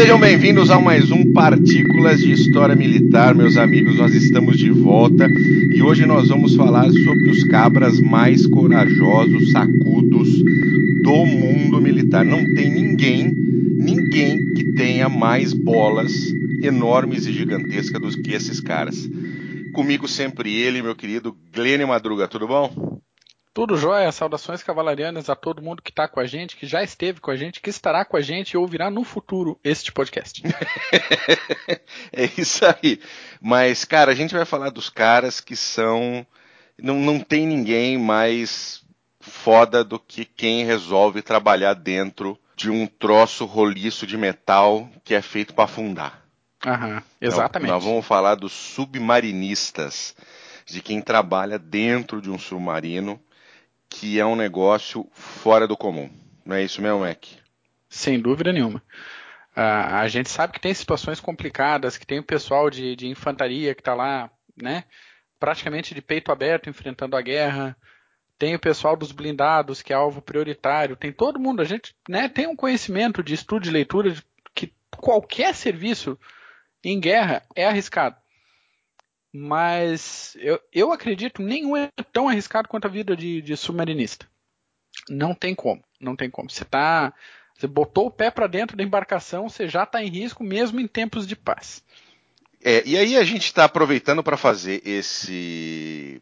Sejam bem-vindos a mais um Partículas de História Militar, meus amigos. Nós estamos de volta e hoje nós vamos falar sobre os cabras mais corajosos, sacudos do mundo militar. Não tem ninguém, ninguém que tenha mais bolas enormes e gigantescas do que esses caras. Comigo sempre ele, meu querido Glênio Madruga, tudo bom? Tudo jóia, saudações cavalarianas a todo mundo que está com a gente, que já esteve com a gente, que estará com a gente e ouvirá no futuro este podcast. é isso aí. Mas, cara, a gente vai falar dos caras que são. Não, não tem ninguém mais foda do que quem resolve trabalhar dentro de um troço roliço de metal que é feito para afundar. Aham, exatamente. Então, nós vamos falar dos submarinistas, de quem trabalha dentro de um submarino que é um negócio fora do comum. Não é isso mesmo, Mac? Sem dúvida nenhuma. Uh, a gente sabe que tem situações complicadas, que tem o pessoal de, de infantaria que está lá, né, praticamente de peito aberto enfrentando a guerra. Tem o pessoal dos blindados, que é alvo prioritário. Tem todo mundo. A gente né, tem um conhecimento de estudo de leitura de que qualquer serviço em guerra é arriscado. Mas eu, eu acredito nenhum é tão arriscado quanto a vida de, de submarinista. Não tem como, não tem como. Você tá, você botou o pé para dentro da embarcação, você já está em risco mesmo em tempos de paz. É, e aí a gente está aproveitando para fazer esse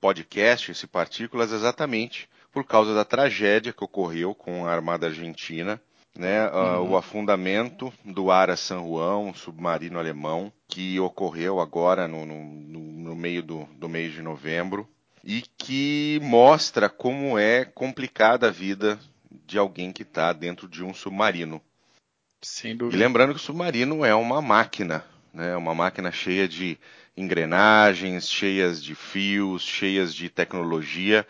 podcast, esse Partículas, exatamente por causa da tragédia que ocorreu com a Armada Argentina né, uh, uhum. o afundamento do Ara San Juan, um submarino alemão, que ocorreu agora no, no, no meio do, do mês de novembro e que mostra como é complicada a vida de alguém que está dentro de um submarino. Sem dúvida. E lembrando que o submarino é uma máquina, né, uma máquina cheia de engrenagens, cheias de fios, cheias de tecnologia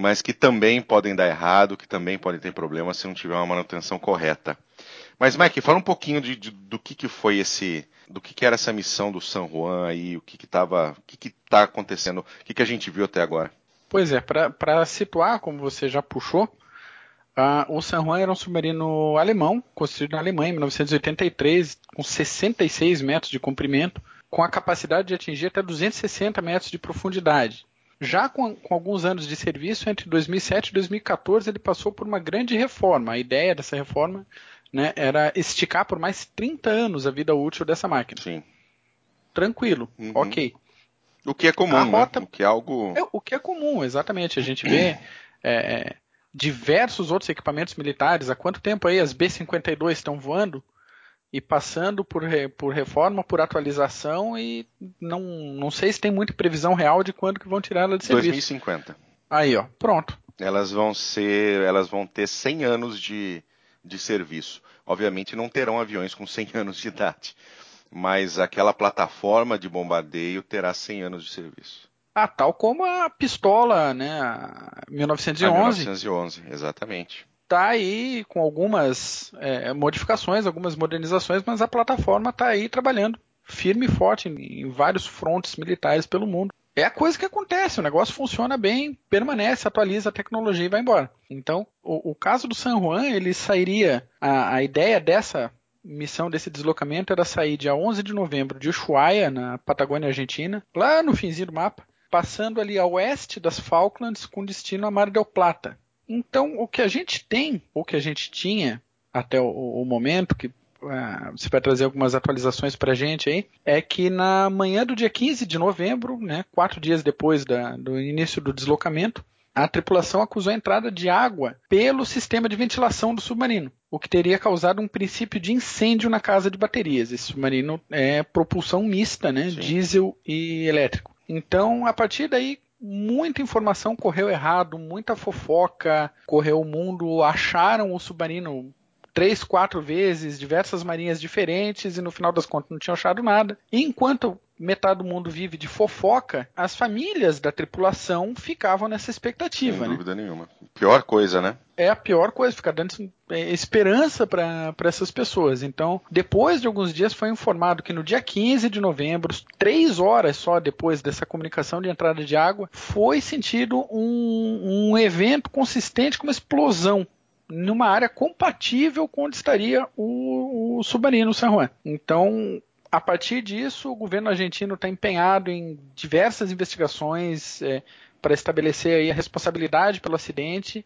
mas que também podem dar errado, que também podem ter problemas se não tiver uma manutenção correta. Mas, Mike, fala um pouquinho de, de, do que, que foi esse, do que, que era essa missão do San Juan aí, o que que o que que está acontecendo, o que que a gente viu até agora? Pois é, para situar, como você já puxou, uh, o San Juan era um submarino alemão, construído na Alemanha em 1983, com 66 metros de comprimento, com a capacidade de atingir até 260 metros de profundidade. Já com, com, alguns anos de serviço, entre 2007 e 2014, ele passou por uma grande reforma. A ideia dessa reforma né, era esticar por mais 30 anos a vida útil dessa máquina. Sim. Tranquilo, uhum. ok. O que é comum, a né? rota... né? O que é algo. É, o que é comum, exatamente. A gente vê é, é, diversos outros equipamentos militares. Há quanto tempo aí as B-52 estão voando? E passando por, por reforma, por atualização e não, não sei se tem muita previsão real de quando que vão tirar ela de serviço. 2050. Aí, ó, pronto. Elas vão ser, elas vão ter 100 anos de, de serviço. Obviamente não terão aviões com 100 anos de idade, mas aquela plataforma de bombardeio terá 100 anos de serviço. Ah, tal como a pistola, né, a 1911. A 1911, exatamente está aí com algumas é, modificações, algumas modernizações, mas a plataforma está aí trabalhando firme e forte em, em, vários frontes militares pelo mundo. É a coisa que acontece, o negócio funciona bem, permanece, atualiza a tecnologia e vai embora. Então, o, o caso do San Juan, ele sairia, a, a ideia dessa missão desse deslocamento era sair dia 11 de novembro de Ushuaia, na Patagônia Argentina, lá no finzinho do mapa, passando ali a oeste das Falklands com destino a Mar del Plata, então, o que a gente tem, ou que a gente tinha até o, o momento, que uh, você vai trazer algumas atualizações para a gente aí, é que na manhã do dia 15 de novembro, né, quatro dias depois da, do início do deslocamento, a tripulação acusou a entrada de água pelo sistema de ventilação do submarino, o que teria causado um princípio de incêndio na casa de baterias. Esse submarino é propulsão mista, né, diesel e elétrico. Então, a partir daí, muita informação correu errado, muita fofoca correu o mundo, acharam o submarino três, quatro vezes, diversas marinhas diferentes e no final das contas não tinham achado nada. E enquanto metade do mundo vive de fofoca, as famílias da tripulação ficavam nessa expectativa. Sem né? dúvida nenhuma. Pior coisa, né? É a pior coisa, ficar dando é, esperança para essas pessoas. Então, depois de alguns dias, foi informado que no dia 15 de novembro, três horas só depois dessa comunicação de entrada de água, foi sentido um, um evento consistente com uma explosão numa área compatível com onde estaria o, o submarino San Juan. Então, a partir disso, o governo argentino está empenhado em diversas investigações é, para estabelecer a responsabilidade pelo acidente,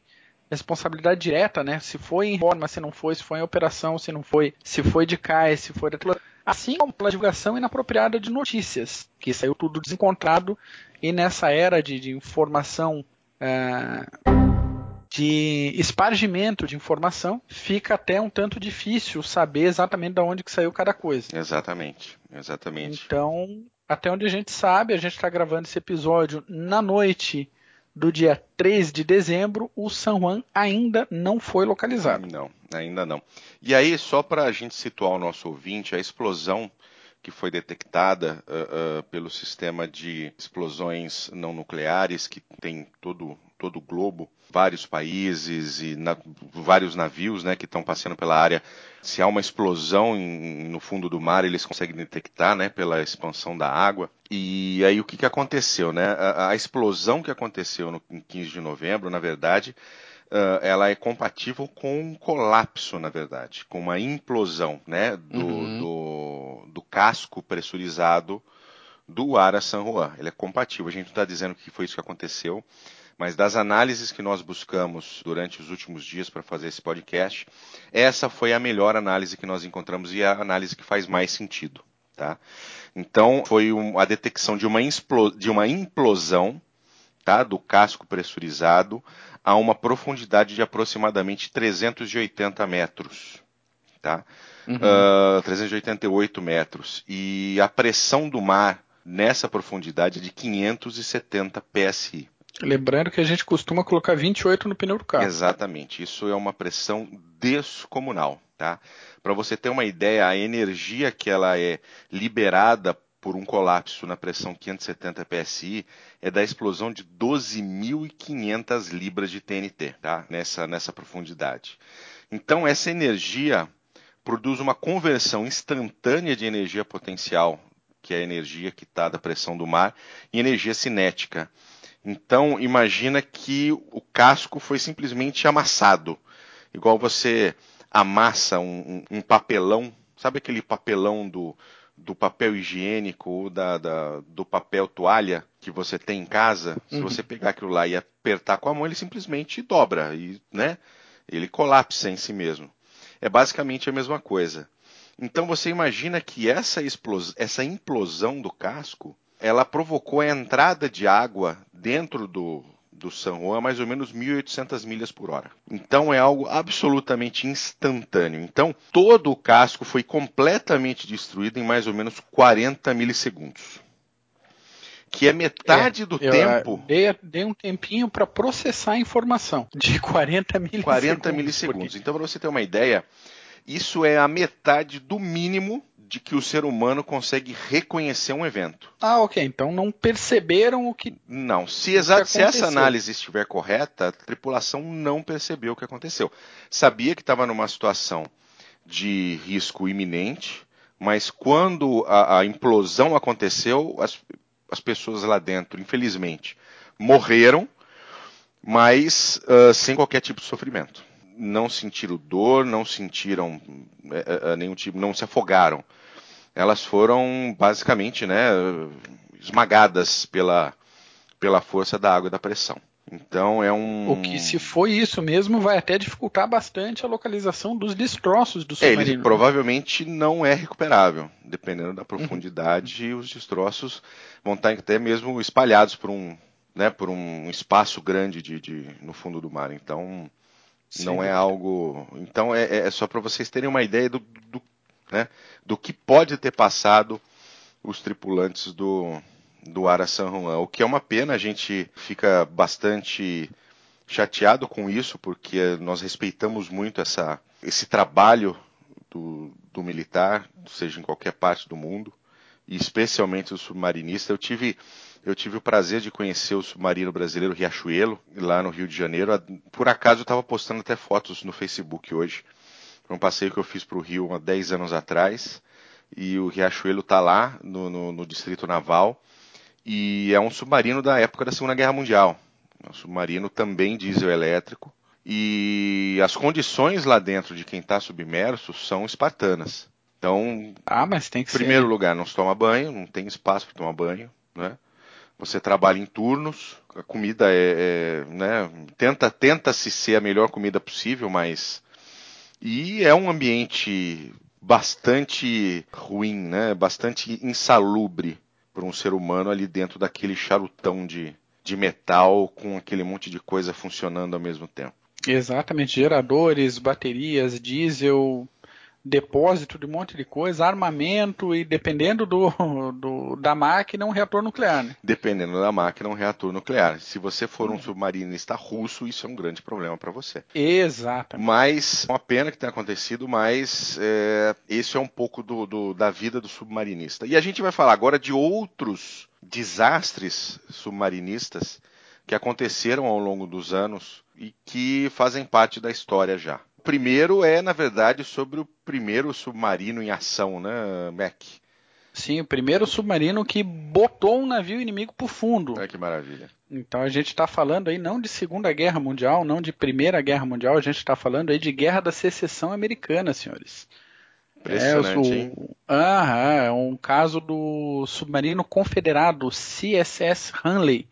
responsabilidade direta, né? Se foi em forma, se não foi, se foi em operação, se não foi, se foi de cais, se foi da assim como pela divulgação inapropriada de notícias, que saiu tudo desencontrado e nessa era de, de informação é, de espargimento de informação, fica até um tanto difícil saber exatamente de onde que saiu cada coisa. Exatamente, exatamente. Então, até onde a gente sabe, a gente está gravando esse episódio na noite do dia 3 de dezembro, o San Juan ainda não foi localizado. Não, ainda não. E aí, só para a gente situar o nosso ouvinte, a explosão que foi detectada uh, uh, pelo sistema de explosões não nucleares que tem todo todo o globo, vários países e na, vários navios né, que estão passando pela área. Se há uma explosão em, no fundo do mar, eles conseguem detectar né, pela expansão da água. E aí o que, que aconteceu? Né? A, a explosão que aconteceu no, em 15 de novembro, na verdade, uh, ela é compatível com um colapso, na verdade, com uma implosão né, do, uhum. do, do casco pressurizado do Ara San Juan. Ele é compatível. A gente não está dizendo que foi isso que aconteceu mas das análises que nós buscamos durante os últimos dias para fazer esse podcast, essa foi a melhor análise que nós encontramos e a análise que faz mais sentido. Tá? Então, foi um, a detecção de uma, de uma implosão tá, do casco pressurizado a uma profundidade de aproximadamente 380 metros. Tá? Uhum. Uh, ah, 388 metros. E a pressão do mar nessa profundidade é de 570 psi. Lembrando que a gente costuma colocar 28 no pneu do carro. Exatamente. Isso é uma pressão descomunal, tá? Para você ter uma ideia, a energia que ela é liberada por um colapso na pressão 570 psi é da explosão de 12.500 libras de TNT, tá? Nessa nessa profundidade. Então essa energia produz uma conversão instantânea de energia potencial, que é a energia que está da pressão do mar, em energia cinética. Então, imagina que o casco foi simplesmente amassado. Igual você amassa um, um, um papelão, sabe aquele papelão do, do papel higiênico ou da, da, do papel toalha que você tem em casa? Se uhum. você pegar aquilo lá e apertar com a mão, ele simplesmente dobra e, né? Ele colapsa em si mesmo. É basicamente a mesma coisa. Então você imagina que essa, essa implosão do casco ela provocou a entrada de água dentro do, do San Juan a mais ou menos 1.800 milhas por hora. Então é algo absolutamente instantâneo. Então todo o casco foi completamente destruído em mais ou menos 40 milissegundos. Que é metade é, do tempo. Dei, dei, um tempinho para processar a informação de 40 milissegundos. 40 milissegundos. Então, para você ter uma ideia, isso é a metade do mínimo de que o ser humano consegue reconhecer um evento. Ah, ok. Então não perceberam o que. Não. Se, exa... se essa análise estiver correta, a tripulação não percebeu o que aconteceu. Sabia que estava numa situação de risco iminente, mas quando a, a implosão aconteceu, as, as pessoas lá dentro, infelizmente, morreram, mas uh, sem qualquer tipo de sofrimento não sentiram dor, não sentiram é, é, nenhum tipo, não se afogaram. Elas foram basicamente, né, esmagadas pela, pela força da água e da pressão. Então é um. O que, se foi isso mesmo, vai até dificultar bastante a localização dos destroços do submarino. É, ele provavelmente não é recuperável. Dependendo da profundidade, uhum. os destroços vão estar até mesmo espalhados por um, né, por um espaço grande de, de no fundo do mar. Então Sim. Não é algo. Então é, é só para vocês terem uma ideia do, do, né, do que pode ter passado os tripulantes do, do Ara San Juan. O que é uma pena, a gente fica bastante chateado com isso, porque nós respeitamos muito essa, esse trabalho do, do militar, seja em qualquer parte do mundo, e especialmente o submarinista. Eu tive eu tive o prazer de conhecer o submarino brasileiro Riachuelo, lá no Rio de Janeiro. Por acaso eu estava postando até fotos no Facebook hoje. Foi um passeio que eu fiz para o Rio há 10 anos atrás. E o Riachuelo está lá, no, no, no, Distrito Naval. E é um submarino da época da Segunda Guerra Mundial. É um submarino também diesel elétrico. E as condições lá dentro de quem está submerso são espartanas. Então, ah, mas tem que primeiro ser. lugar, não se toma banho, não tem espaço para tomar banho, né? Você trabalha em turnos, a comida é, é né? Tenta, tenta se ser a melhor comida possível, mas e é um ambiente bastante ruim, né? Bastante insalubre para um ser humano ali dentro daquele charutão de, de metal com aquele monte de coisa funcionando ao mesmo tempo. Exatamente, geradores, baterias, diesel, depósito de um monte de coisa, armamento e dependendo do, do, da máquina um reator nuclear. Né? Dependendo da máquina um reator nuclear. Se você for um submarinista russo, isso é um grande problema para você. Exato. Mas uma pena que tenha acontecido, mas é, esse é um pouco do, do, da vida do submarinista. E a gente vai falar agora de outros desastres submarinistas que aconteceram ao longo dos anos e que fazem parte da história já primeiro é, na verdade, sobre o primeiro submarino em ação, né, Mac? Sim, o primeiro submarino que botou um navio inimigo para o fundo. É que maravilha. Então a gente está falando aí não de Segunda Guerra Mundial, não de Primeira Guerra Mundial, a gente está falando aí de Guerra da Secessão Americana, senhores. Impressionante, é, o, ah, é um caso do submarino confederado CSS Hanley,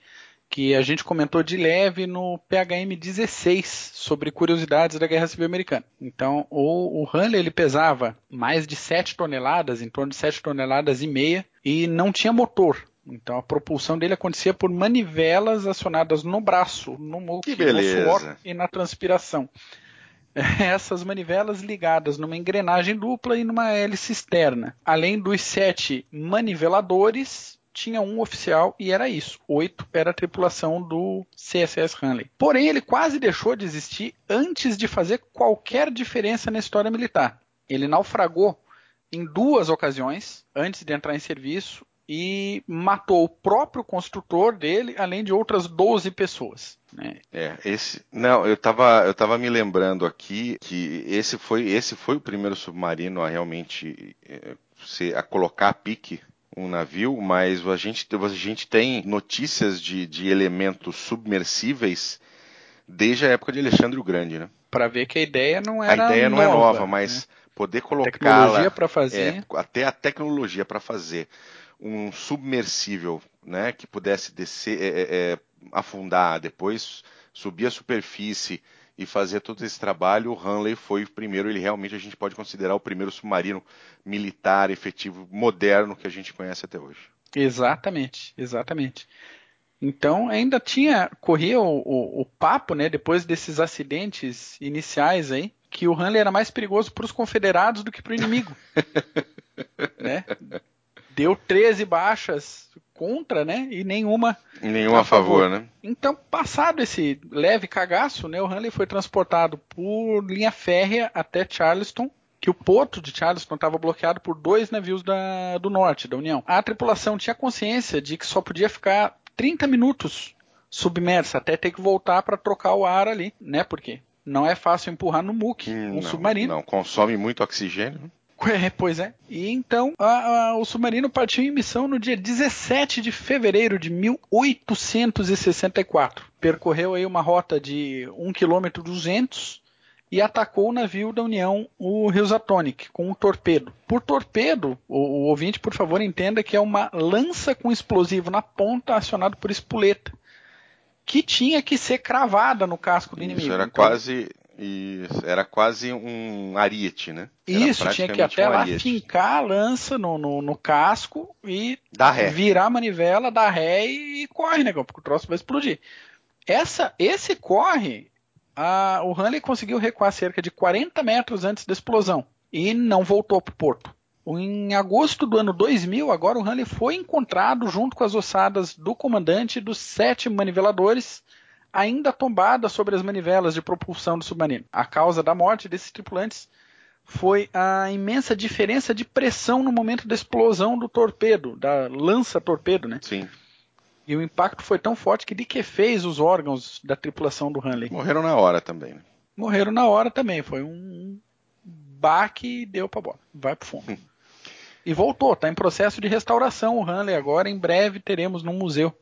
que a gente comentou de leve no PHM 16 sobre curiosidades da Guerra Civil Americana. Então, o, o Hanley ele pesava mais de 7 toneladas, em torno de 7 toneladas e meia, e não tinha motor. Então a propulsão dele acontecia por manivelas acionadas no braço, no muque, no suor e na transpiração. Essas manivelas ligadas numa engrenagem dupla e numa hélice externa. Além dos sete maniveladores, tinha um oficial e era isso. Oito era a tripulação do CSS Hanley. Porém, ele quase deixou de existir antes de fazer qualquer diferença na história militar. Ele naufragou em duas ocasiões antes de entrar em serviço e matou o próprio construtor dele, além de outras 12 pessoas. Né? É, esse. Não, eu estava eu tava me lembrando aqui que esse foi, esse foi o primeiro submarino a realmente é, a colocar a pique um navio, mas a gente, a gente tem notícias de, de elementos submersíveis desde a época de Alexandre o Grande, né? Para ver que a ideia não era A ideia nova, não é nova, mas né? poder colocar tecnologia para fazer, é, até a tecnologia para fazer um submersível, né, que pudesse descer, é, é, é afundar, depois subir a superfície e fazer todo esse trabalho, o Hanley foi o primeiro, ele realmente a gente pode considerar o primeiro submarino militar efetivo moderno que a gente conhece até hoje. Exatamente, exatamente. Então ainda tinha, corria o, o, o papo, né, depois desses acidentes iniciais aí, que o Hanley era mais perigoso para os confederados do que para o inimigo. né? Deu 13 baixas contra, né? E nenhuma nenhuma a favor, favor, né? Então, passado esse leve cagaço, né, o Hanley foi transportado por linha férrea até Charleston, que o porto de Charleston estava bloqueado por dois navios da, do norte, da União. A tripulação tinha consciência de que só podia ficar 30 minutos submersa até ter que voltar para trocar o ar ali, né? Porque não é fácil empurrar no muque hum, um não, submarino. Não, consome muito oxigênio. É, pois é. E então a, a, o submarino partiu em missão no dia 17 de fevereiro de 1864. Percorreu aí uma rota de 1 km 200 e atacou o navio da União, o Housatonic, com um torpedo. Por torpedo, o, o ouvinte, por favor, entenda que é uma lança com explosivo na ponta acionado por espoleta que tinha que ser cravada no casco do Isso inimigo. Era então, quase isso, era quase um ariete, né? Era Isso, tinha que até um lá fincar a lança no, no, no casco e virar a manivela, dar ré e, e corre, negão, porque o troço vai explodir. Essa, esse corre, a, o Hanley conseguiu recuar cerca de 40 metros antes da explosão e não voltou para o porto. Em agosto do ano 2000, agora o Hanley foi encontrado junto com as ossadas do comandante dos sete maniveladores ainda tombada sobre as manivelas de propulsão do submarino. A causa da morte desses tripulantes foi a imensa diferença de pressão no momento da explosão do torpedo, da lança-torpedo, né? Sim. E o impacto foi tão forte que de que fez os órgãos da tripulação do Hanley. Morreram na hora também. Né? Morreram na hora também. Foi um baque e deu pra bola. Vai pro fundo. E voltou, está em processo de restauração o Hanley agora. Em breve teremos num museu.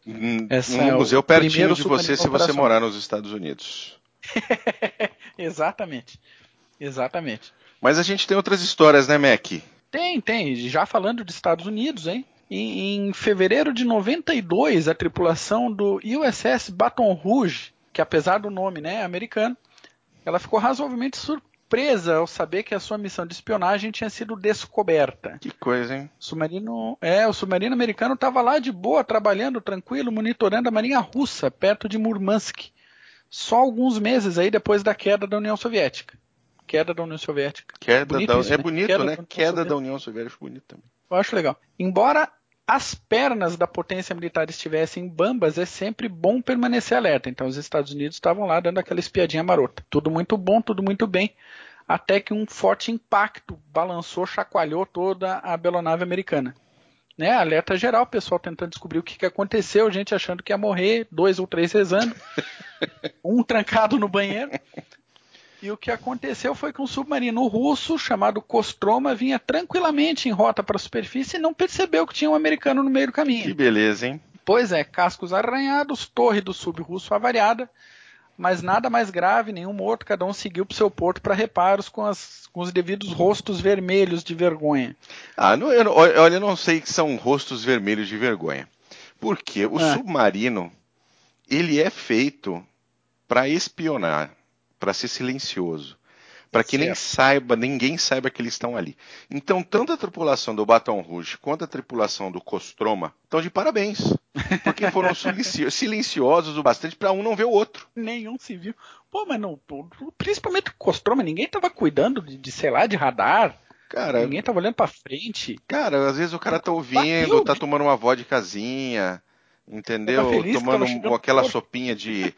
Essa um é museu pertinho de você se você morar nos Estados Unidos. Exatamente. Exatamente. Mas a gente tem outras histórias, né, Mac? Tem, tem. Já falando dos Estados Unidos, hein? Em, em, fevereiro de 92, a tripulação do USS Baton Rouge, que apesar do nome né, americano, ela ficou razoavelmente surpresa ao saber que a sua missão de espionagem tinha sido descoberta. Que coisa, hein? O submarino, é, o submarino americano estava lá de boa, trabalhando tranquilo, monitorando a marinha russa, perto de Murmansk. Só alguns meses aí depois da queda da União Soviética. Queda da União Soviética. Queda bonito da, isso, é né? bonito, queda né? Da queda da União Soviética, bonito também. Eu acho legal. Embora as pernas da potência militar estivessem bambas, é sempre bom permanecer alerta. Então os Estados Unidos estavam lá dando aquela espiadinha marota. Tudo muito bom, tudo muito bem. Até que um forte impacto balançou, chacoalhou toda a belonave americana. Né, alerta geral, o pessoal tentando descobrir o que, que aconteceu, gente achando que ia morrer, dois ou três rezando, um trancado no banheiro. E o que aconteceu foi que um submarino russo chamado Kostroma vinha tranquilamente em rota para a superfície e não percebeu que tinha um americano no meio do caminho. Que beleza, hein? Pois é, cascos arranhados, torre do sub russo avariada, mas nada mais grave, nenhum morto, cada um seguiu para o seu porto para reparos com, as, com, os devidos rostos vermelhos de vergonha. Ah, não, eu, olha, eu não sei que são rostos vermelhos de vergonha. Porque o ah. submarino, ele é feito para espionar para ser silencioso, para que certo. nem saiba, ninguém saiba que eles estão ali. Então, tanto a tripulação do Baton Rouge quanto a tripulação do Costroma estão de parabéns, porque foram silenciosos o bastante para um não ver o outro. Nenhum se viu. Pô, mas não, principalmente o Costroma, ninguém estava cuidando de, de, sei lá, de radar. Cara, ninguém tava olhando para frente. Cara, às vezes o cara tá ouvindo, Bateu, tá tomando uma vodkazinha, entendeu? Feliz, tomando aquela sopinha de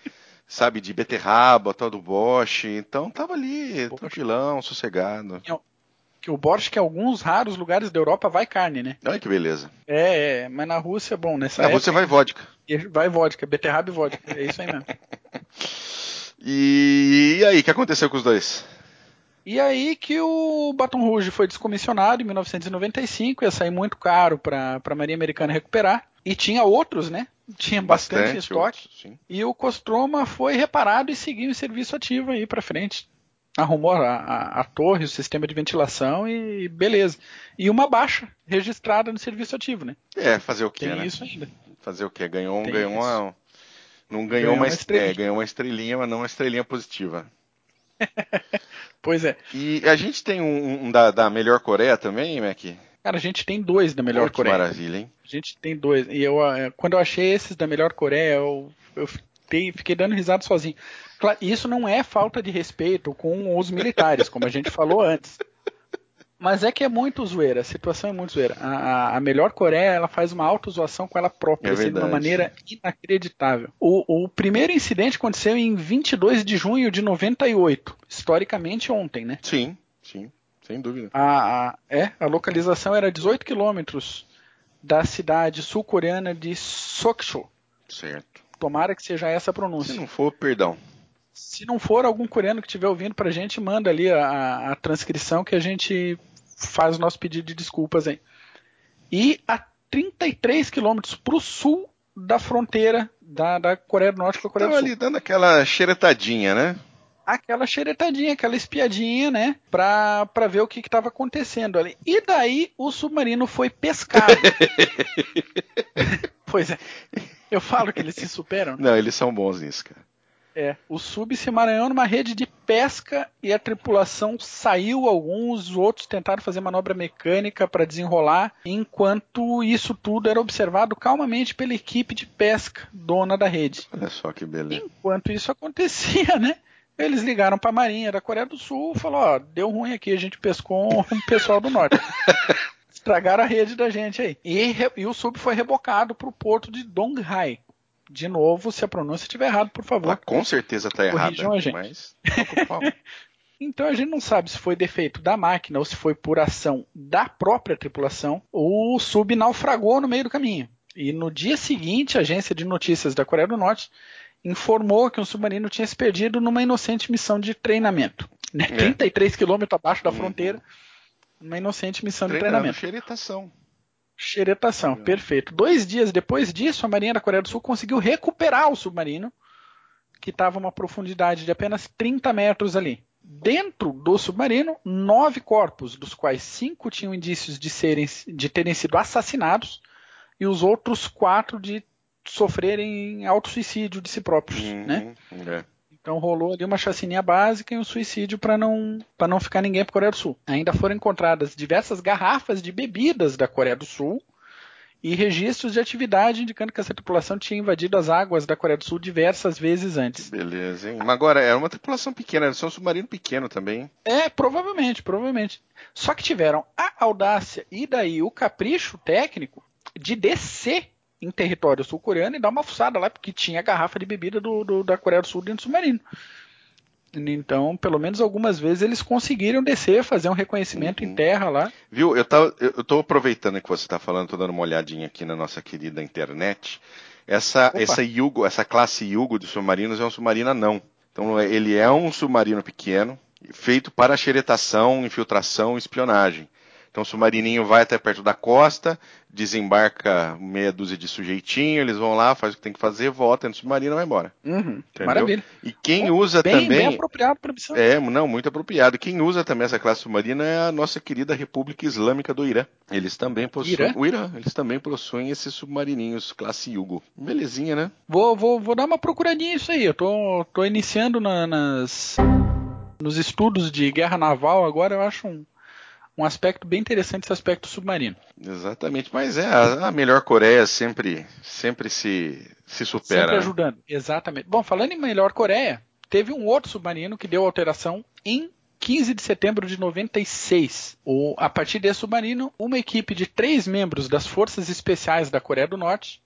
sabe, de beterraba, tal do Bosch. Então tava ali, Poxa. tranquilão, sossegado. Que o Bosch, que em alguns raros lugares da Europa vai carne, né? Olha que beleza. É, é mas na Rússia, bom, nessa Na época, Rússia vai vodka. Vai vodka, beterraba e vodka. É isso aí mesmo. e, e aí, o que aconteceu com os dois? E aí que o Baton Rouge foi descomissionado em 1995, ia sair muito caro para a Marinha Americana recuperar. E tinha outros, né? Tinha bastante, bastante estoque. Outros, e o Costroma foi reparado e seguiu em serviço ativo aí para frente. Arrumou a, a, a, torre, o sistema de ventilação e beleza. E uma baixa registrada no serviço ativo, né? É, fazer o quê, Tem né? isso ainda. Fazer o quê? Ganhou, ganhou uma. Não ganhou, ganhou uma, uma estrelinha. É, ganhou uma estrelinha, mas não uma estrelinha positiva. pois é. E a gente tem um, um da, da melhor Coreia também, Mac? Cara, a gente tem dois da melhor Pô, Coreia. maravilha, hein? A gente tem dois. E eu, eh, quando eu achei esses da melhor Coreia, eu, eu fiquei, fiquei dando risada sozinho. Claro, isso não é falta de respeito com os militares, como a gente falou antes. Mas é que é muito zoeira, a situação é muito zoeira. A, a, a melhor Coreia, ela faz uma auto-zoação com ela própria, é assim, de uma maneira inacreditável. O, o, primeiro incidente aconteceu em 22 de junho de 98, historicamente ontem, né? Sim, sim, sem dúvida. A, a é, a localização era 18 quilômetros da cidade sul-coreana de Sokcho. Certo. Tomara que seja essa a pronúncia. Se não for, perdão. Se não for algum coreano que estiver ouvindo pra gente, manda ali a, a transcrição que a gente faz o nosso pedido de desculpas aí. E a 33 quilômetros para o sul da fronteira da, da Coreia do Norte com a Coreia Tava do Sul. ali dando aquela xeretadinha, né? Aquela xeretadinha, aquela espiadinha, né? Pra, pra ver o que estava acontecendo ali. E daí o submarino foi pescado. pois é. Eu falo que eles se superam. Né? Não, eles são bons nisso, cara. É, o sub se emaranhou numa rede de pesca e a tripulação saiu. Alguns outros tentaram fazer manobra mecânica para desenrolar, enquanto isso tudo era observado calmamente pela equipe de pesca, dona da rede. Olha só que beleza. Enquanto isso acontecia, né? Eles ligaram para a Marinha da Coreia do Sul, falou: ó, deu ruim aqui, a gente pescou um pessoal do norte. Estragaram a rede da gente aí. E, e o sub foi rebocado para o porto de Donghai, de novo, se a pronúncia estiver errada, por favor. Ah, com certeza está errada, a gente. mas Então a gente não sabe se foi defeito da máquina ou se foi por ação da própria tripulação. O sub naufragou no meio do caminho. E no dia seguinte, a agência de notícias da Coreia do Norte informou que um submarino tinha se perdido numa inocente missão de treinamento. Né? É. 33 quilômetros abaixo da uhum. fronteira, uma inocente missão Treinando, de treinamento. Xeretação. Xeretação, perfeito. Dois dias depois disso, a Marinha da Coreia do Sul conseguiu recuperar o submarino, que estava uma profundidade de apenas 30 metros ali. Dentro do submarino, nove corpos, dos quais cinco tinham indícios de, serem, de terem sido assassinados e os outros quatro de sofrerem auto-suicídio de si próprios, uhum, né? É. Então rolou ali uma chacininha básica e um suicídio para não para não ficar ninguém para Coreia do Sul. Ainda foram encontradas diversas garrafas de bebidas da Coreia do Sul e registros de atividade indicando que essa tripulação tinha invadido as águas da Coreia do Sul diversas vezes antes. Beleza, hein? Mas agora, era uma tripulação pequena, era só um submarino pequeno também. É, provavelmente, provavelmente. Só que tiveram a audácia e daí o capricho técnico de descer em território sul-coreano e dar uma fuçada lá, porque tinha garrafa de bebida do, do, da Coreia do Sul dentro do submarino. Então, pelo menos algumas vezes eles conseguiram descer, fazer um reconhecimento uhum. em terra lá. Viu? Eu, tava, eu tô aproveitando que você está falando, tô dando uma olhadinha aqui na nossa querida internet. Essa, essa Yugo, essa classe Yugo de submarinos é um submarino anão. Então ele é um submarino pequeno, feito para xeretação, infiltração e espionagem. Então o submarininho vai até perto da costa, desembarca meia dúzia de sujeitinho, eles vão lá, faz o que tem que fazer, volta no submarino e vai embora. Uhum, maravilha. E quem Bom, usa bem, também. Bem apropriado para missão. É, não, muito apropriado. Quem usa também essa classe submarina é a nossa querida República Islâmica do Irã. Eles também possuem. Irã? O Irã, eles também possuem esses submarininhos classe Yugo. Belezinha, né? Vou, vou, vou dar uma procuradinha isso aí. Eu tô, tô iniciando na, nas. Nos estudos de guerra naval agora, eu acho um, um aspecto bem interessante esse aspecto submarino. Exatamente, mas é a, a melhor Coreia sempre sempre se, se supera. Sempre né? ajudando, exatamente. Bom, falando em melhor Coreia, teve um outro submarino que deu alteração em 15 de setembro de 96. O, a partir desse submarino, uma equipe de três membros das Forças Especiais da Coreia do Norte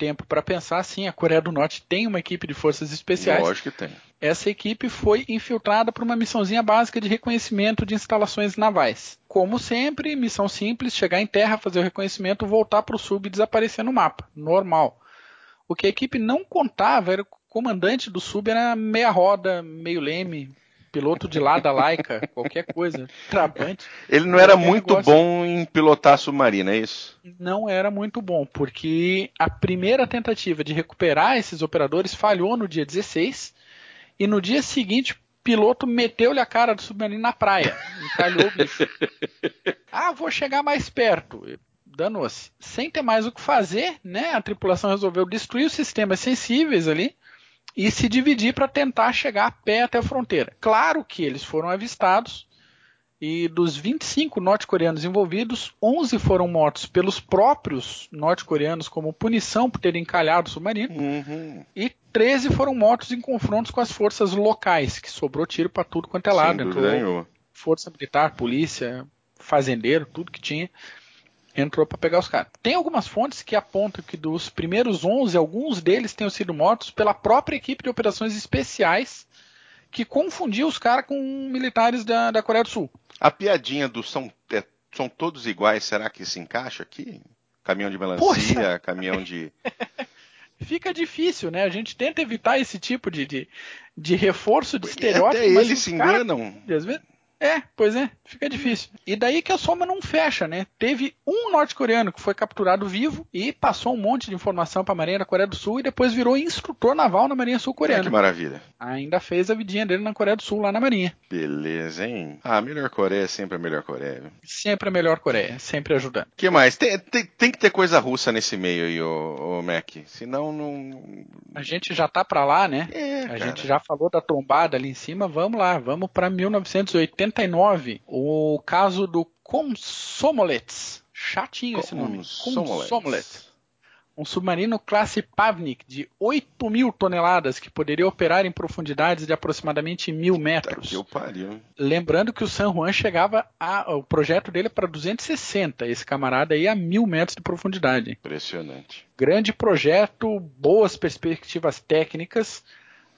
tempo para pensar, sim, a Coreia do Norte tem uma equipe de forças especiais. Lógico que tem. Essa equipe foi infiltrada por uma missãozinha básica de reconhecimento de instalações navais. Como sempre, missão simples, chegar em terra, fazer o reconhecimento, voltar para o sub e desaparecer no mapa. Normal. O que a equipe não contava era que o comandante do sub era meia roda, meio leme, piloto de lá da Laika, qualquer coisa, trabante. Ele não era muito negócio. bom em pilotar submarino, é isso? Não era muito bom, porque a primeira tentativa de recuperar esses operadores falhou no dia 16 e no dia seguinte o piloto meteu-lhe a cara do submarino na praia, encalhou o bicho. ah, vou chegar mais perto. Danou-se. Sem ter mais o que fazer, né? A tripulação resolveu destruir os sistemas sensíveis ali e se dividir para tentar chegar a pé até a fronteira. Claro que eles foram avistados e dos 25 norte-coreanos envolvidos, 11 foram mortos pelos próprios norte-coreanos como punição por terem encalhado o submarino uhum. e 13 foram mortos em confrontos com as forças locais, que sobrou tiro para tudo quanto é lado. Entrou força militar, polícia, fazendeiro, tudo que tinha entrou para pegar os caras. Tem algumas fontes que apontam que dos primeiros 11, alguns deles tenham sido mortos pela própria equipe de operações especiais que confundiu os caras com militares da, da Coreia do Sul. A piadinha do são, é, são todos iguais, será que se encaixa aqui? Caminhão de melancia, Poxa. caminhão de. Fica difícil, né? A gente tenta evitar esse tipo de, de, de reforço de estereótipo. Até eles se enganam. Cara, às vezes, é, pois é, fica difícil. E daí que a soma não fecha, né? Teve um norte-coreano que foi capturado vivo e passou um monte de informação para a Marinha da Coreia do Sul e depois virou instrutor naval na Marinha Sul-Coreana. que maravilha. Ainda fez a vidinha dele na Coreia do Sul, lá na Marinha. Beleza, hein? Ah, a melhor Coreia é sempre a melhor Coreia. Sempre a melhor Coreia, sempre ajudando. O que mais? Tem, tem, tem, que ter coisa russa nesse meio aí, o, Mac. Senão não. A gente já tá para lá, né? É, a cara. gente já falou da trombada ali em cima, vamos lá, vamos para 1980 79, o caso do Komsomolets. Chatinho esse nome. Komsomolets. Um submarino classe Pavnik de 8 mil toneladas que poderia operar em profundidades de aproximadamente mil metros. Que pariu. Lembrando que o San Juan chegava a, o projeto dele é para 260, esse camarada aí a mil metros de profundidade. Impressionante. Grande projeto, boas perspectivas técnicas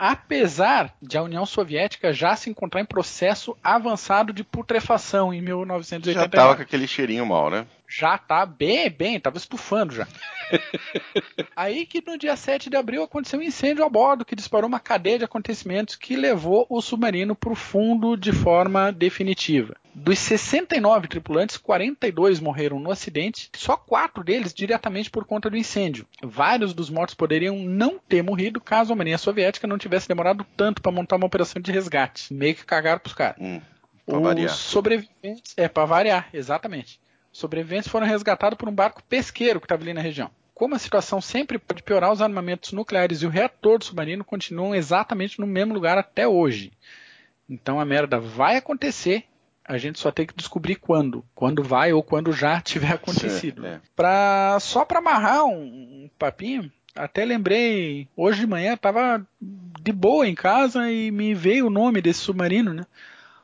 apesar de a União Soviética já se encontrar em processo avançado de putrefação em 1989. Já estava com aquele cheirinho mal, né? Já tá bem, bem, tava estufando já. Aí que no dia 7 de abril aconteceu um incêndio a bordo que disparou uma cadeia de acontecimentos que levou o submarino para o fundo de forma definitiva. Dos 69 tripulantes, 42 morreram no acidente, só quatro deles diretamente por conta do incêndio. Vários dos mortos poderiam não ter morrido caso a Marinha Soviética não tivesse demorado tanto para montar uma operação de resgate. Meio que cagaram pros caras. Hum, Os variar. sobreviventes. É, para variar, exatamente. Sobreviventes foram resgatados por um barco pesqueiro que estava ali na região. Como a situação sempre pode piorar, os armamentos nucleares e o reator do submarino continuam exatamente no mesmo lugar até hoje. Então a merda vai acontecer, a gente só tem que descobrir quando. Quando vai ou quando já tiver acontecido. É, é. Pra, só para amarrar um, um papinho, até lembrei, hoje de manhã estava de boa em casa e me veio o nome desse submarino, né?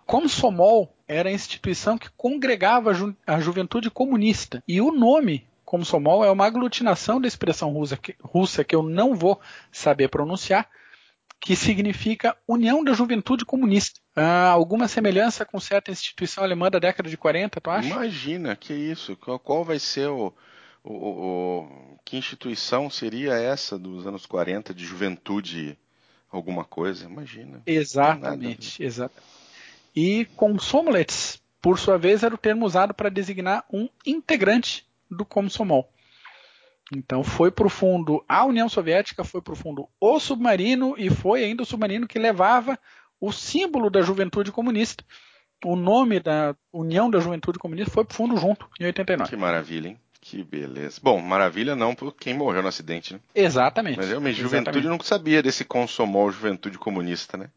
Komsomol era a instituição que congregava a, ju a juventude comunista. E o nome Komsomol é uma aglutinação da expressão russa que, russa que eu não vou saber pronunciar, que significa União da Juventude Comunista. Ah, alguma semelhança com certa instituição alemã da década de 40, tu acha? Imagina, que isso. Qual, qual vai ser o, o, o, o- Que instituição seria essa dos anos 40 de juventude alguma coisa? Imagina. Exatamente, exatamente. E Komsomolets, por sua vez, era o termo usado para designar um integrante do Komsomol. Então foi para o fundo a União Soviética, foi para o fundo o submarino e foi ainda o submarino que levava o símbolo da juventude comunista. O nome da União da Juventude Comunista foi para o fundo junto, em 89. Que maravilha, hein? Que beleza. Bom, maravilha não por quem morreu no acidente, né? Exatamente. Mas realmente, juventude não sabia desse consomol juventude comunista, né?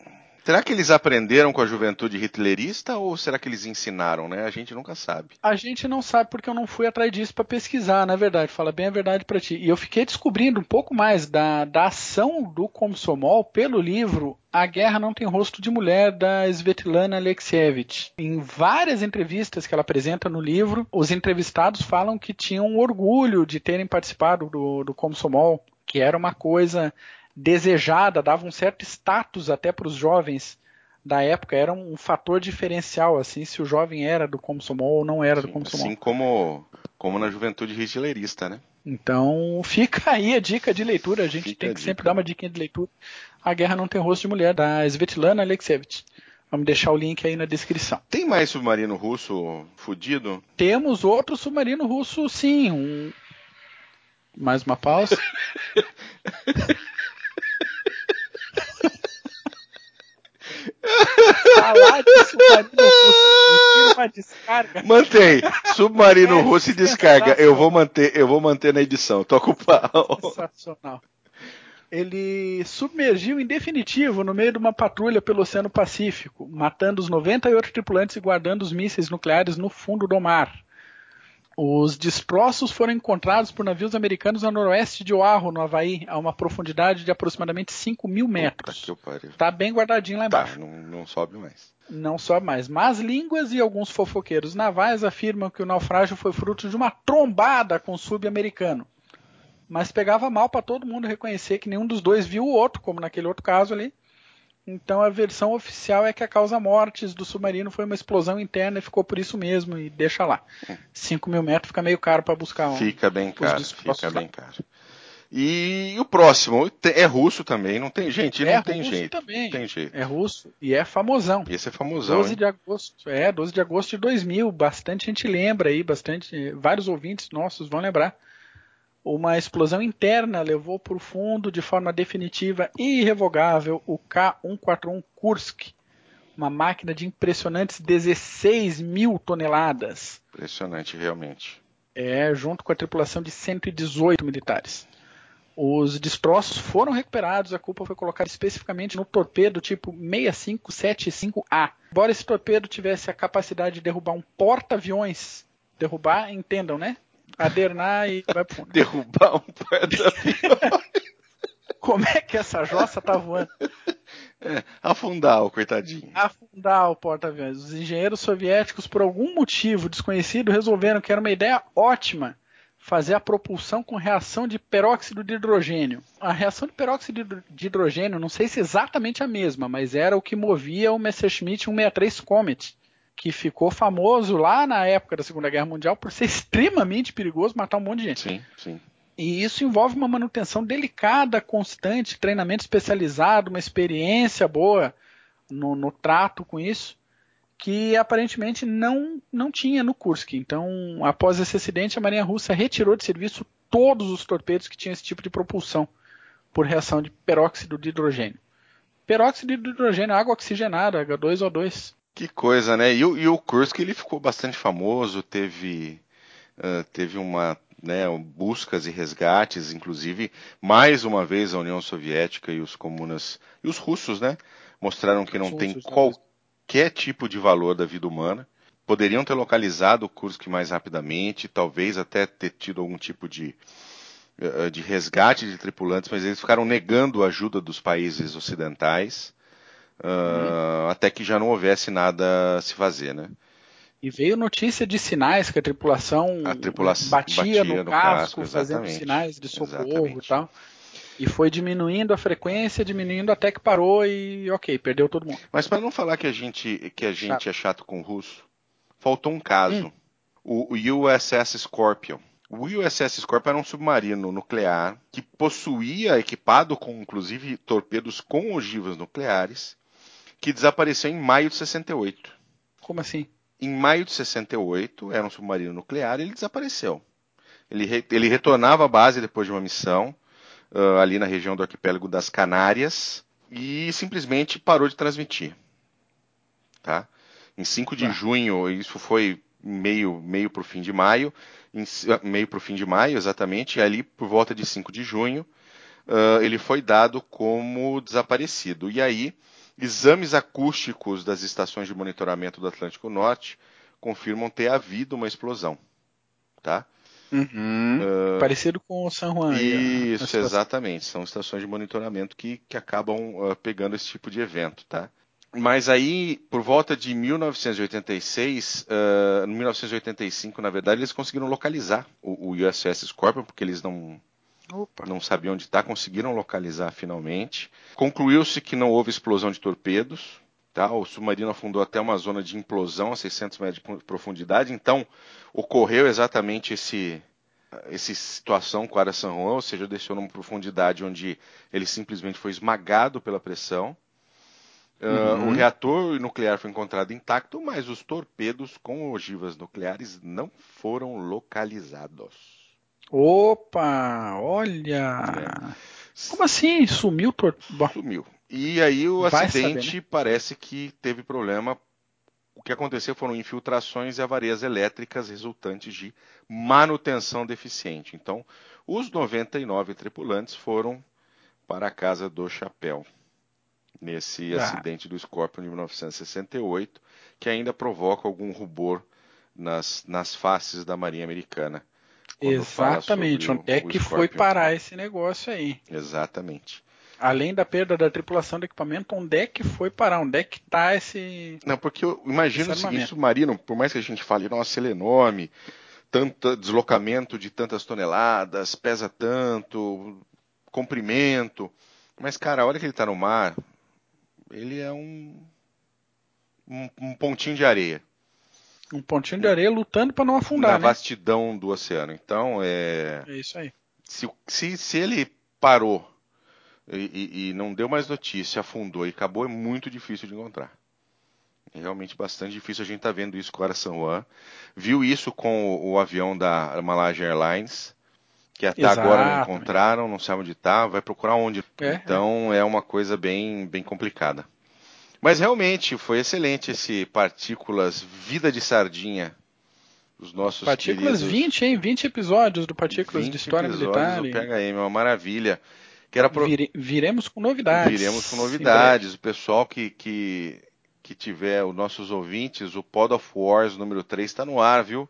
Será que eles aprenderam com a juventude hitlerista ou será que eles ensinaram, né? A gente nunca sabe. A gente não sabe porque eu não fui atrás disso para pesquisar, na verdade. Fala bem a verdade para ti. E eu fiquei descobrindo um pouco mais da, da ação do Komsomol pelo livro A Guerra Não Tem Rosto de Mulher, da Svetlana Alexievich. Em várias entrevistas que ela apresenta no livro, os entrevistados falam que tinham orgulho de terem participado do, do Komsomol, que era uma coisa desejada, dava um certo status até para os jovens da época, era um fator diferencial, assim, se o jovem era do Komsomol ou não era do Komsomol. Assim como, como na juventude hitlerista, né? Então fica aí a dica de leitura, a gente Fica tem que sempre dar uma dica de leitura. A Guerra Não Tem Rosto de Mulher, da Svetlana Alexievich. Vamos deixar o link aí na descrição. Tem mais submarino russo fudido? Temos outro submarino russo, sim. Um... Mais uma pausa. Falar de submarino russo. Tira uma descarga. Mantém. Submarino É russo e descarga. Eu vou manter, eu vou manter na edição. Toca o pau. Sensacional. Ele submergiu em definitivo no meio de uma patrulha pelo Oceano Pacífico, matando os 98 tripulantes e guardando os mísseis nucleares no fundo do mar. Os destroços foram encontrados por navios americanos a noroeste de Oahu, no Havaí, a uma profundidade de aproximadamente 5 mil metros. que eu pariu. Tá bem guardadinho lá Tá, embaixo. não, não sobe mais. Não só mais. Más línguas e alguns fofoqueiros navais afirmam que o naufrágio foi fruto de uma trombada com o subamericano. Mas pegava mal para todo mundo reconhecer que nenhum dos dois viu o outro, como naquele outro caso ali. Então a versão oficial é que a causa mortes do submarino foi uma explosão interna e ficou por isso mesmo, e deixa lá. 5 mil metros fica meio caro para buscar um. Fica bem caro, fica lá. bem caro. E o próximo é russo também, não tem gente, não é tem russo jeito. também. Não tem jeito. É russo e é famosão. Esse é famosão, 12 hein? de agosto, é, 12 de agosto de 2000, bastante gente lembra aí, bastante, vários ouvintes nossos vão lembrar. Uma explosão interna levou para o fundo de forma definitiva e irrevogável o K-141 Kursk, uma máquina de impressionantes 16 mil toneladas, Impressionante, realmente. é, junto com a tripulação de 118 militares. Os destroços foram recuperados, a culpa foi colocada especificamente no torpedo tipo 6575A. Embora esse torpedo tivesse a capacidade de derrubar um porta-aviões, derrubar, entendam, né? Adernar e vai pro fundo. Derrubar um porta-aviões. Como é que essa jossa tá voando? É, afundar o coitadinho. Afundar o porta-aviões. Os engenheiros soviéticos, por algum motivo desconhecido, resolveram que era uma ideia ótima fazer a propulsão com reação de peróxido de hidrogênio. A reação de peróxido de hidro- de hidrogênio, não sei se é exatamente a mesma, mas era o que movia o Messerschmitt 163 Comet, que ficou famoso lá na época da Segunda Guerra Mundial por ser extremamente perigoso matar um monte de gente. Sim, sim. E isso envolve uma manutenção delicada, constante, treinamento especializado, uma experiência boa no, no trato com isso, que aparentemente não, não tinha no Kursk. Então, após esse acidente, a Marinha Russa retirou de serviço todos os torpedos que tinham esse tipo de propulsão por reação de peróxido de hidrogênio. Peróxido de hidrogênio, água oxigenada, H2O2. Que coisa, né? E, e o Kursk ele ficou bastante famoso, teve, uh, teve uma né, buscas e resgates, inclusive mais uma vez a União Soviética e os comunas e os russos, né, mostraram que não tem qual, qualquer tipo de valor da vida humana. Poderiam ter localizado o Kursk mais rapidamente, talvez até ter tido algum tipo de, de resgate de tripulantes, mas eles ficaram negando a ajuda dos países ocidentais, uh, até que já não houvesse nada a se fazer, né? E veio notícia de sinais que a tripulação, a tripulação batia, batia, no, no casco, casco fazendo sinais de socorro exatamente. e tal. E foi diminuindo a frequência, diminuindo até que parou e ok, perdeu todo mundo. Mas para não falar que a gente, que a gente chato. é chato com o russo, faltou um caso. Hum. O, o USS Scorpion. O USS Scorpion era um submarino nuclear que possuía, equipado com inclusive torpedos com ogivas nucleares, que desapareceu em maio de 68. Como assim? Em maio de 68, era um submarino nuclear e ele desapareceu. Ele, re, ele retornava à base depois de uma missão, uh, ali na região do arquipélago das Canárias e simplesmente parou de transmitir. Tá? Em 5 de tá. junho, isso foi meio meio para o fim de maio, em, meio para o fim de maio exatamente, e ali por volta de 5 de junho uh, ele foi dado como desaparecido. E aí exames acústicos das estações de monitoramento do Atlântico Norte confirmam ter havido uma explosão, tá? Uhum. Uh, Parecido com o San Juan. Isso, exatamente. São estações de monitoramento que, que acabam uh, pegando esse tipo de evento, tá? Mas aí, por volta de 1986, uh, 1985, na verdade, eles conseguiram localizar o, o USS Scorpion, porque eles não, não sabiam onde está, conseguiram localizar finalmente. Concluiu-se que não houve explosão de torpedos, Tá? O submarino afundou até uma zona de implosão a 600 metros de profundidade, então ocorreu exatamente esse essa situação com a área San Juan, ou seja, deixou numa profundidade onde ele simplesmente foi esmagado pela pressão. Uhum. Uh, o reator nuclear foi encontrado intacto, mas os torpedos com ogivas nucleares não foram localizados. Opa, olha! É. Como assim? Sumiu torpedo? Sumiu. E aí o Vai acidente saber, né? parece que teve problema. O que aconteceu foram infiltrações e avarias elétricas resultantes de manutenção deficiente. Então, os 99 tripulantes foram para a casa do chapéu nesse ah. acidente do Scorpion de 1968, que ainda provoca algum rubor nas, nas faces da Marinha Americana. Exatamente. Onde é que foi parar esse negócio aí? Exatamente além da perda da tripulação do equipamento, onde é que foi parar? Onde é que está esse. Não, porque eu imagino o seguinte: submarino, por mais que a gente fale, nossa, ele é enorme, tanto deslocamento de tantas toneladas, pesa tanto, comprimento. Mas, cara, a hora que ele está no mar, ele é um, um, um, pontinho de areia. Um pontinho de areia lutando para não afundar. Na né? vastidão do oceano. Então, é. É isso aí. Se, se, se ele parou e, e, não deu mais notícia, afundou e acabou, é muito difícil de encontrar. É realmente bastante difícil. A gente está vendo isso com a San Juan. Viu isso com o, o avião da Malaysia Airlines, que até Exato. agora não encontraram, não sabe onde está, vai procurar onde. É, então é. é uma coisa bem, bem complicada. Mas realmente foi excelente esse Partículas Vida de Sardinha. Os nossos Partículas queridos... 20, hein? 20 episódios do Partículas de História Militar. Do PHM, uma maravilha. Que era pro... Vire, viremos com novidades. Viremos com novidades. O pessoal que, que, que tiver, os nossos ouvintes, o Pod of Wars número 3 está no ar, viu?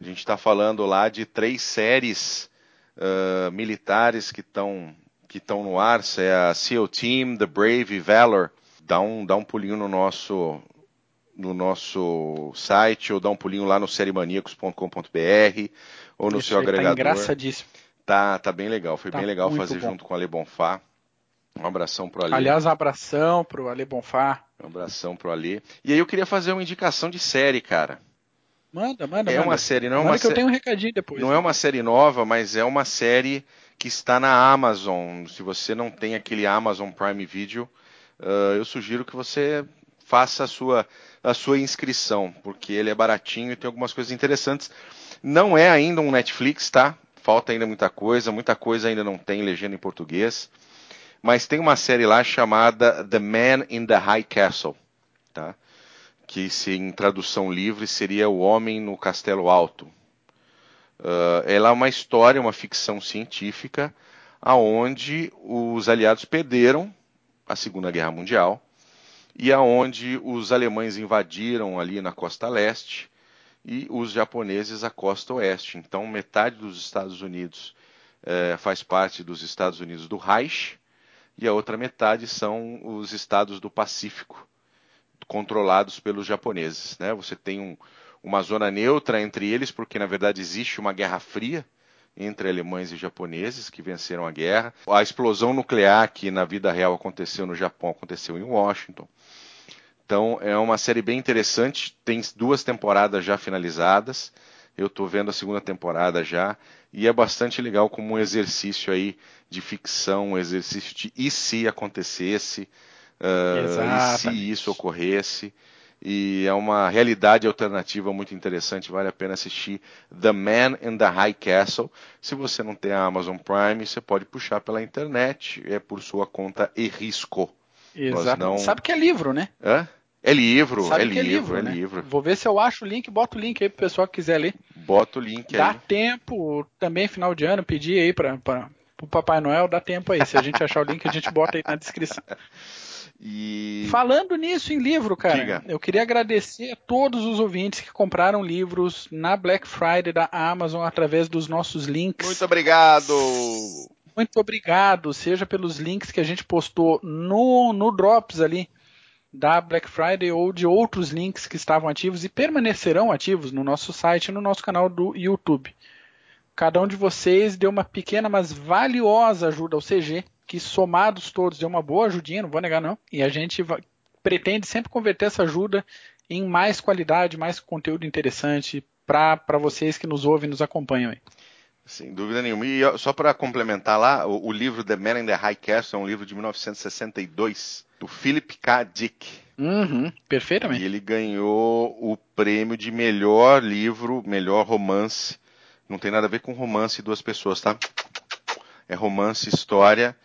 A gente está falando lá de três séries uh, militares que estão que estão no ar, é a SEAL Team, The Brave e Valor. Dá um, dá um pulinho no nosso no nosso site ou dá um pulinho lá no seriemaníacos.com.br ou no Isso seu tá agregador. Tá engraçadíssimo. Tá, tá bem legal. Foi tá bem legal fazer bom. junto com o Ale Bonfá. Um abração pro Ale. Aliás, um abração pro Ale Bonfá. Um abração pro Ale. E aí eu queria fazer uma indicação de série, cara. Manda, manda. É manda. uma série, não é uma que eu tenho um recadinho depois. Não é uma série nova, mas é uma série que está na Amazon. Se você não tem aquele Amazon Prime Video, uh, eu sugiro que você faça a sua a sua inscrição, porque ele é baratinho e tem algumas coisas interessantes. Não é ainda um Netflix, tá? Falta ainda muita coisa, muita coisa ainda não tem legenda em português. Mas tem uma série lá chamada The Man in the High Castle, tá? Que se em tradução livre seria O Homem no Castelo Alto. Uh, ela é uma história, uma ficção científica, aonde os aliados perderam a Segunda Guerra Mundial e aonde os alemães invadiram ali na costa leste e os japoneses a costa oeste. Então, metade dos Estados Unidos eh, faz parte dos Estados Unidos do Reich e a outra metade são os estados do Pacífico, controlados pelos japoneses. Né? Você tem um, uma zona neutra entre eles, porque na verdade existe uma guerra fria entre alemães e japoneses que venceram a guerra. A explosão nuclear que na vida real aconteceu no Japão aconteceu em Washington. Então é uma série bem interessante, tem duas temporadas já finalizadas. Eu estou vendo a segunda temporada já e é bastante legal como um exercício aí de ficção, um exercício de e se acontecesse, uh, e se isso ocorresse. E é uma realidade alternativa muito interessante, vale a pena assistir The Man in the High Castle. Se você não tem a Amazon Prime, você pode puxar pela internet, é por sua conta e risco. Exato. Não... Sabe que é livro, né? Hã? É livro, Sabe é, livro, é livro, é né? livro. Vou ver se eu acho o link, bota o link aí pro pessoal que quiser ler. Bota o link dá aí. Dá tempo, também final de ano, pedir aí para o Papai Noel, dá tempo aí. Se a gente achar o link, a gente bota aí na descrição. E... Falando nisso em livro, cara, Diga. eu queria agradecer a todos os ouvintes que compraram livros na Black Friday da Amazon através dos nossos links. Muito obrigado! Muito obrigado, seja pelos links que a gente postou no, no Drops ali da Black Friday ou de outros links que estavam ativos e permanecerão ativos no nosso site e no nosso canal do YouTube. Cada um de vocês deu uma pequena, mas valiosa ajuda ao CG, que somados todos deu uma boa ajudinha, não vou negar não. E a gente vai, pretende sempre converter essa ajuda em mais qualidade, mais conteúdo interessante para vocês que nos ouvem e nos acompanham aí. Sem dúvida nenhuma. E só para complementar lá, o, o, livro The Man in the High Castle é um livro de 1962, do Philip K. Dick. Uhum, perfeitamente. E ele ganhou o prêmio de melhor livro, melhor romance. Não tem nada a ver com romance e duas pessoas, tá? É romance história,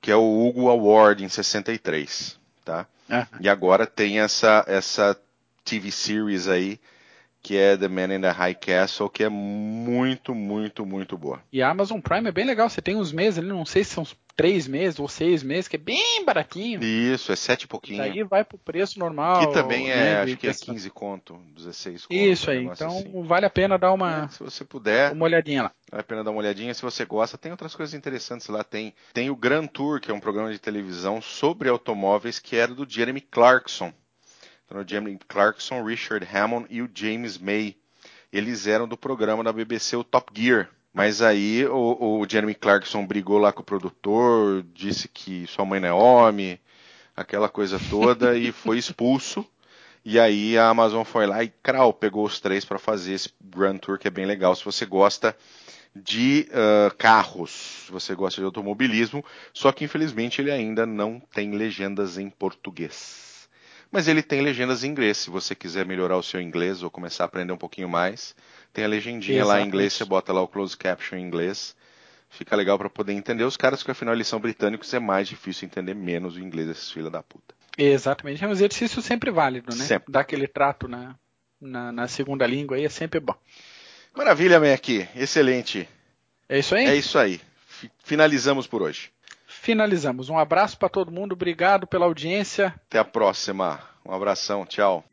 que é o Hugo Award em 63, tá? Uhum. E agora tem essa essa TV series aí que é The Man in the High Castle, que é muito, muito, muito boa. E a Amazon Prime é bem legal, você tem uns meses ali, não sei se são três meses ou seis meses, que é bem baratinho. Isso, é sete e pouquinho. Aí vai pro preço normal. Que também é, né, acho que é 15 conto, 16 conto. Isso aí, então assim. vale a pena dar uma... É, se você puder... Uma olhadinha lá. Vale a pena dar uma olhadinha, se você gosta. Tem outras coisas interessantes lá, tem, tem o Grand Tour, que é um programa de televisão sobre automóveis, que era do Jeremy Clarkson. Então, o Jeremy Clarkson, Richard Hammond e o James May. Eles eram do programa da BBC, o Top Gear. Mas aí o, o Jeremy Clarkson brigou lá com o produtor, disse que sua mãe não é homem, aquela coisa toda, e foi expulso. E aí a Amazon foi lá e, crau, pegou os três para fazer esse Grand Tour, que é bem legal. Se você gosta de uh, carros, se você gosta de automobilismo, só que infelizmente ele ainda não tem legendas em português mas ele tem legendas em inglês. Se você quiser melhorar o seu inglês ou começar a aprender um pouquinho mais, tem a legendinha Exatamente. lá em inglês, você bota lá o close caption em inglês. Fica legal para poder entender os caras, que afinal eles são britânicos, é mais difícil entender menos o inglês desses filha da puta. Exatamente, é um exercício sempre válido, né? Sempre. Dar aquele trato na, na, na segunda língua aí é sempre bom. Maravilha, Mac. Excelente. É isso aí? É isso aí. Finalizamos por hoje finalizamos. Um abraço para todo mundo, obrigado pela audiência. Até a próxima. Um abração, tchau.